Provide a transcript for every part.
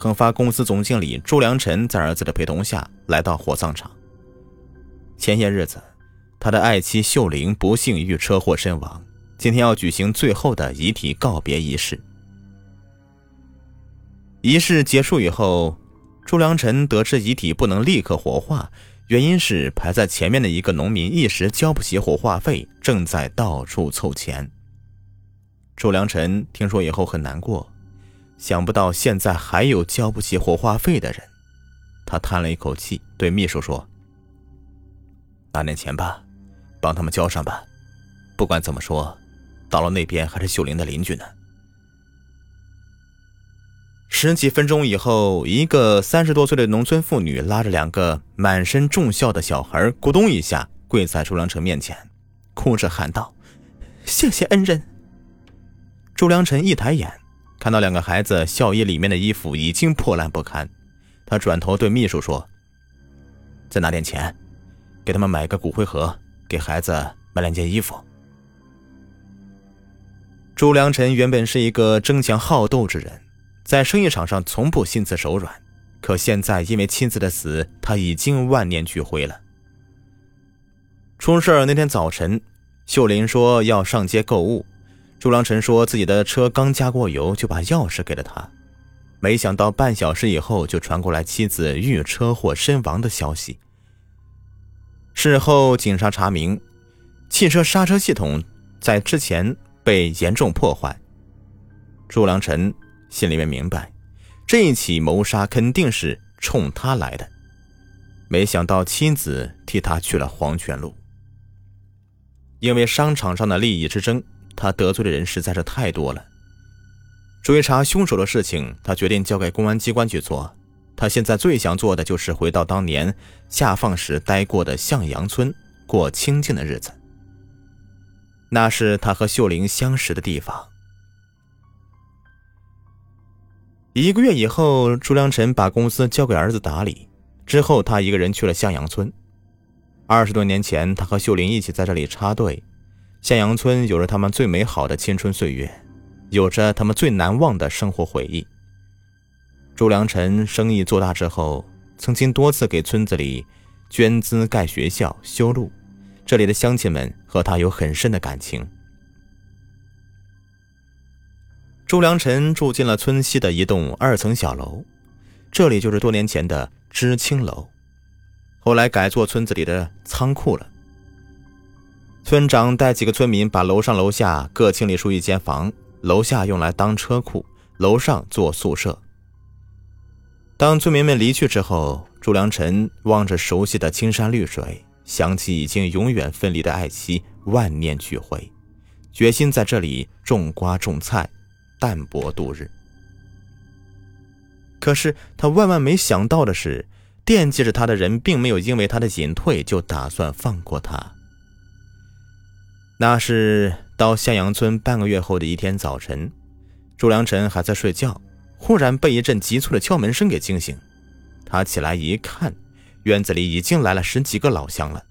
恒发公司总经理朱良辰在儿子的陪同下来到火葬场。前些日子，他的爱妻秀玲不幸遇车祸身亡，今天要举行最后的遗体告别仪式。仪式结束以后，朱良辰得知遗体不能立刻火化，原因是排在前面的一个农民一时交不起火化费，正在到处凑钱。朱良辰听说以后很难过。想不到现在还有交不起火化费的人，他叹了一口气，对秘书说：“拿点钱吧，帮他们交上吧。不管怎么说，到了那边还是秀玲的邻居呢。”十几分钟以后，一个三十多岁的农村妇女拉着两个满身重孝的小孩，咕咚一下跪在朱良辰面前，哭着喊道：“谢谢恩人。”朱良辰一抬眼。看到两个孩子孝衣里面的衣服已经破烂不堪，他转头对秘书说：“再拿点钱，给他们买个骨灰盒，给孩子买两件衣服。”朱良辰原本是一个争强好斗之人，在生意场上从不心慈手软，可现在因为妻子的死，他已经万念俱灰了。出事那天早晨，秀玲说要上街购物。朱良辰说自己的车刚加过油，就把钥匙给了他。没想到半小时以后，就传过来妻子遇车祸身亡的消息。事后警察查明，汽车刹车系统在之前被严重破坏。朱良辰心里面明白，这一起谋杀肯定是冲他来的。没想到妻子替他去了黄泉路，因为商场上的利益之争。他得罪的人实在是太多了。追查凶手的事情，他决定交给公安机关去做。他现在最想做的就是回到当年下放时待过的向阳村，过清静的日子。那是他和秀玲相识的地方。一个月以后，朱良辰把公司交给儿子打理，之后他一个人去了向阳村。二十多年前，他和秀玲一起在这里插队。向阳村有着他们最美好的青春岁月，有着他们最难忘的生活回忆。朱良辰生意做大之后，曾经多次给村子里捐资盖学校、修路，这里的乡亲们和他有很深的感情。朱良辰住进了村西的一栋二层小楼，这里就是多年前的知青楼，后来改做村子里的仓库了。村长带几个村民把楼上楼下各清理出一间房，楼下用来当车库，楼上做宿舍。当村民们离去之后，朱良辰望着熟悉的青山绿水，想起已经永远分离的爱妻，万念俱灰，决心在这里种瓜种菜，淡泊度日。可是他万万没想到的是，惦记着他的人并没有因为他的隐退就打算放过他。那是到向阳村半个月后的一天早晨，朱良辰还在睡觉，忽然被一阵急促的敲门声给惊醒。他起来一看，院子里已经来了十几个老乡了，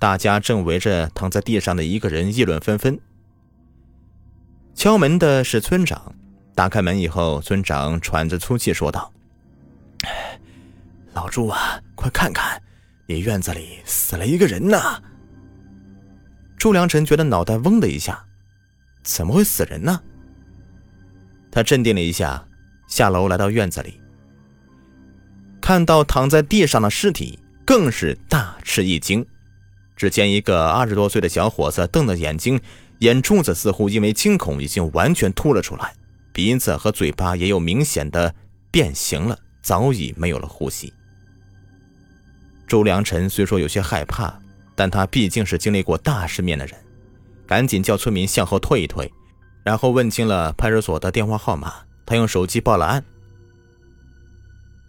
大家正围着躺在地上的一个人议论纷纷。敲门的是村长，打开门以后，村长喘着粗气说道：“ 老朱啊，快看看，你院子里死了一个人呐！”朱良辰觉得脑袋嗡的一下，怎么会死人呢？他镇定了一下，下楼来到院子里，看到躺在地上的尸体，更是大吃一惊。只见一个二十多岁的小伙子瞪着眼睛，眼珠子似乎因为惊恐已经完全凸了出来，鼻子和嘴巴也有明显的变形了，早已没有了呼吸。朱良辰虽说有些害怕。但他毕竟是经历过大世面的人，赶紧叫村民向后退一退，然后问清了派出所的电话号码。他用手机报了案。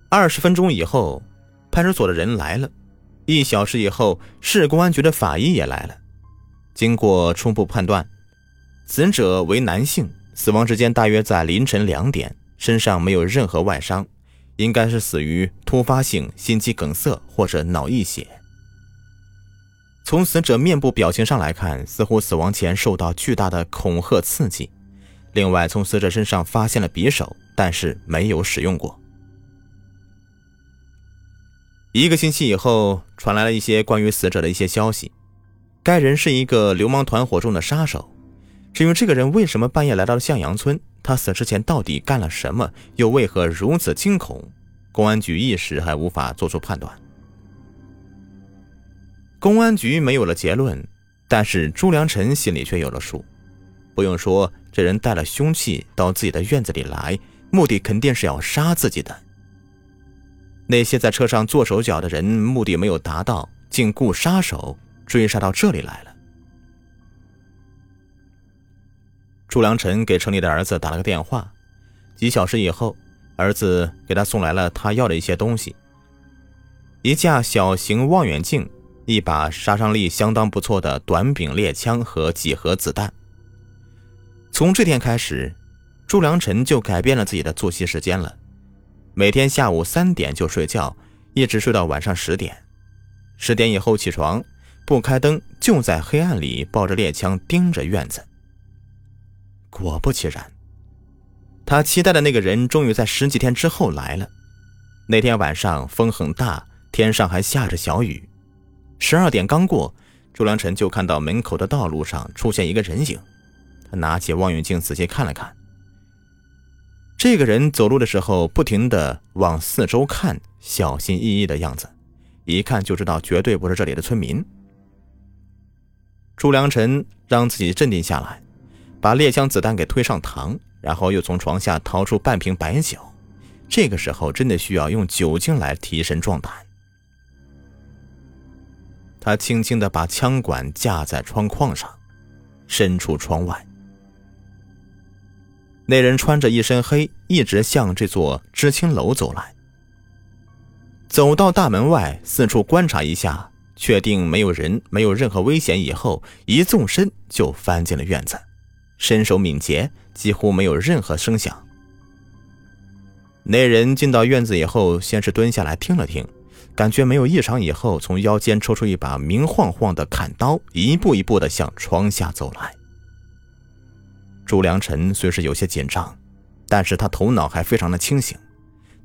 二十分钟以后，派出所的人来了。一小时以后，市公安局的法医也来了。经过初步判断，死者为男性，死亡时间大约在凌晨两点，身上没有任何外伤，应该是死于突发性心肌梗塞或者脑溢血。从死者面部表情上来看，似乎死亡前受到巨大的恐吓刺激。另外，从死者身上发现了匕首，但是没有使用过。一个星期以后，传来了一些关于死者的一些消息。该人是一个流氓团伙中的杀手。至于这个人为什么半夜来到了向阳村，他死之前到底干了什么，又为何如此惊恐，公安局一时还无法做出判断。公安局没有了结论，但是朱良辰心里却有了数。不用说，这人带了凶器到自己的院子里来，目的肯定是要杀自己的。那些在车上做手脚的人，目的没有达到，竟雇杀手追杀到这里来了。朱良辰给城里的儿子打了个电话，几小时以后，儿子给他送来了他要的一些东西：一架小型望远镜，一把杀伤力相当不错的短柄猎枪和几盒子弹。从这天开始，朱良辰就改变了自己的作息时间了。每天下午三点就睡觉，一直睡到晚上十点。十点以后起床，不开灯，就在黑暗里抱着猎枪盯着院子。果不其然，他期待的那个人终于在十几天之后来了。那天晚上风很大，天上还下着小雨。十二点刚过，朱良辰就看到门口的道路上出现一个人影。他拿起望远镜仔细看了看。这个人走路的时候不停地往四周看，小心翼翼的样子，一看就知道绝对不是这里的村民。朱良辰让自己镇定下来，把猎枪子弹给推上膛，然后又从床下掏出半瓶白酒。这个时候真的需要用酒精来提神壮胆。他轻轻地把枪管架在窗框上，伸出窗外。那人穿着一身黑，一直向这座知青楼走来。走到大门外，四处观察一下，确定没有人，没有任何危险以后，一纵身就翻进了院子，身手敏捷，几乎没有任何声响。那人进到院子以后，先是蹲下来听了听，感觉没有异常以后，从腰间抽出一把明晃晃的砍刀，一步一步的向窗下走来。朱良辰虽是有些紧张，但是他头脑还非常的清醒。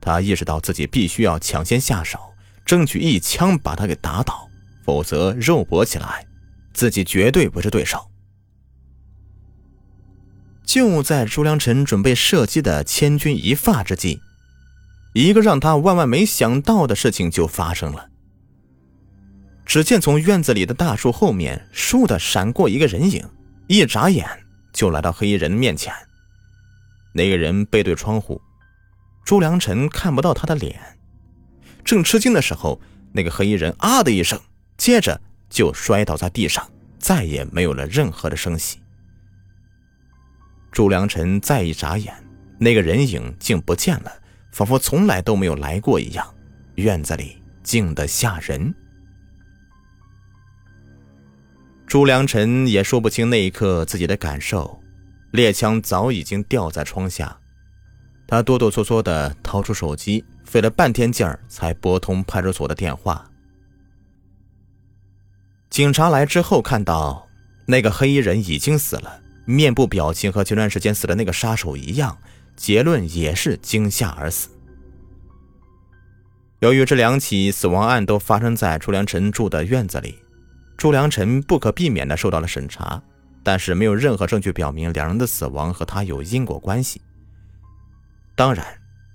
他意识到自己必须要抢先下手，争取一枪把他给打倒，否则肉搏起来，自己绝对不是对手。就在朱良辰准备射击的千钧一发之际，一个让他万万没想到的事情就发生了。只见从院子里的大树后面，倏地闪过一个人影，一眨眼。就来到黑衣人面前，那个人背对窗户，朱良辰看不到他的脸。正吃惊的时候，那个黑衣人啊的一声，接着就摔倒在地上，再也没有了任何的声息。朱良辰再一眨眼，那个人影竟不见了，仿佛从来都没有来过一样。院子里静得吓人。朱良辰也说不清那一刻自己的感受，猎枪早已经掉在窗下，他哆哆嗦嗦地掏出手机，费了半天劲儿才拨通派出所的电话。警察来之后看到那个黑衣人已经死了，面部表情和前段时间死的那个杀手一样，结论也是惊吓而死。由于这两起死亡案都发生在朱良辰住的院子里。朱良辰不可避免地受到了审查，但是没有任何证据表明两人的死亡和他有因果关系。当然，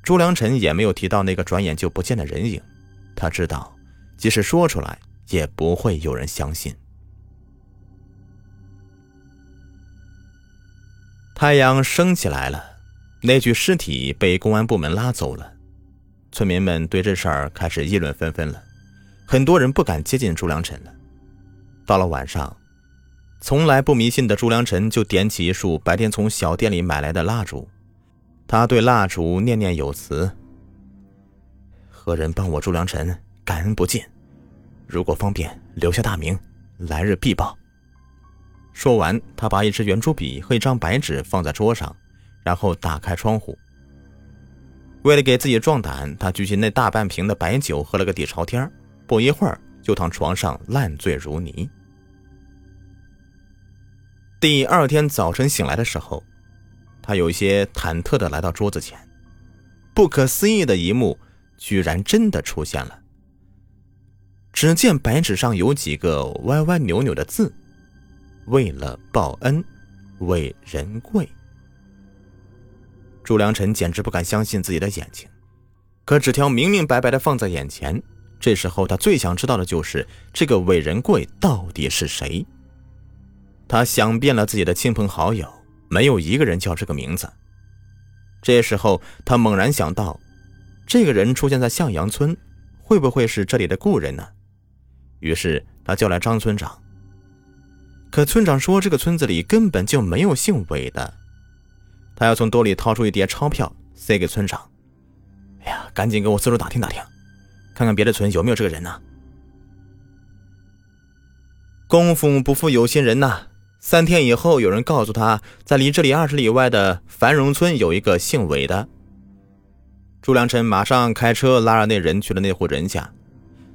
朱良辰也没有提到那个转眼就不见的人影。他知道，即使说出来，也不会有人相信。太阳升起来了，那具尸体被公安部门拉走了。村民们对这事儿开始议论纷纷了，很多人不敢接近朱良辰了。到了晚上，从来不迷信的朱良辰就点起一束白天从小店里买来的蜡烛。他对蜡烛念念有词：“何人帮我朱良辰，感恩不尽。如果方便，留下大名，来日必报。说完，他把一支圆珠笔和一张白纸放在桌上，然后打开窗户。为了给自己壮胆，他举起那大半瓶的白酒，喝了个底朝天不一会儿，就躺床上烂醉如泥。第二天早晨醒来的时候，他有些忐忑的来到桌子前，不可思议的一幕居然真的出现了。只见白纸上有几个歪歪扭扭的字：“为了报恩，为人贵。”朱良辰简直不敢相信自己的眼睛，可纸条明明白白的放在眼前。这时候他最想知道的就是这个伟人贵到底是谁。他想遍了自己的亲朋好友，没有一个人叫这个名字。这时候他猛然想到，这个人出现在向阳村，会不会是这里的故人呢？于是他叫来张村长。可村长说，这个村子里根本就没有姓韦的。他要从兜里掏出一叠钞票，塞给村长。哎呀，赶紧给我四处打听打听，看看别的村有没有这个人呢。功夫不负有心人呐！三天以后，有人告诉他，在离这里二十里外的繁荣村有一个姓韦的。朱良辰马上开车拉着那人去了那户人家。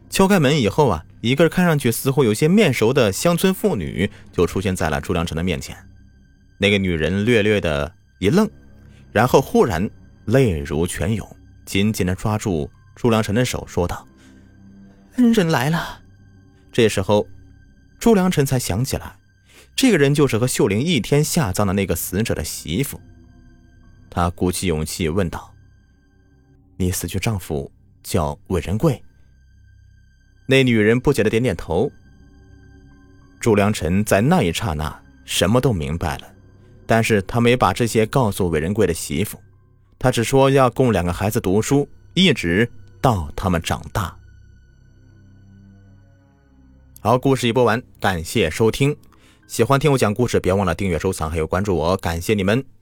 敲开门以后啊，一个看上去似乎有些面熟的乡村妇女就出现在了朱良辰的面前。那个女人略略的。一愣，然后忽然泪如泉涌，紧紧的抓住朱良辰的手，说道：“恩人来了。”这时候，朱良辰才想起来，这个人就是和秀玲一天下葬的那个死者的媳妇。他鼓起勇气问道：“你死去丈夫叫韦仁贵？”那女人不解的点点头。朱良辰在那一刹那什么都明白了。但是他没把这些告诉韦仁贵的媳妇，他只说要供两个孩子读书，一直到他们长大。好，故事已播完，感谢收听。喜欢听我讲故事，别忘了订阅、收藏还有关注我，感谢你们。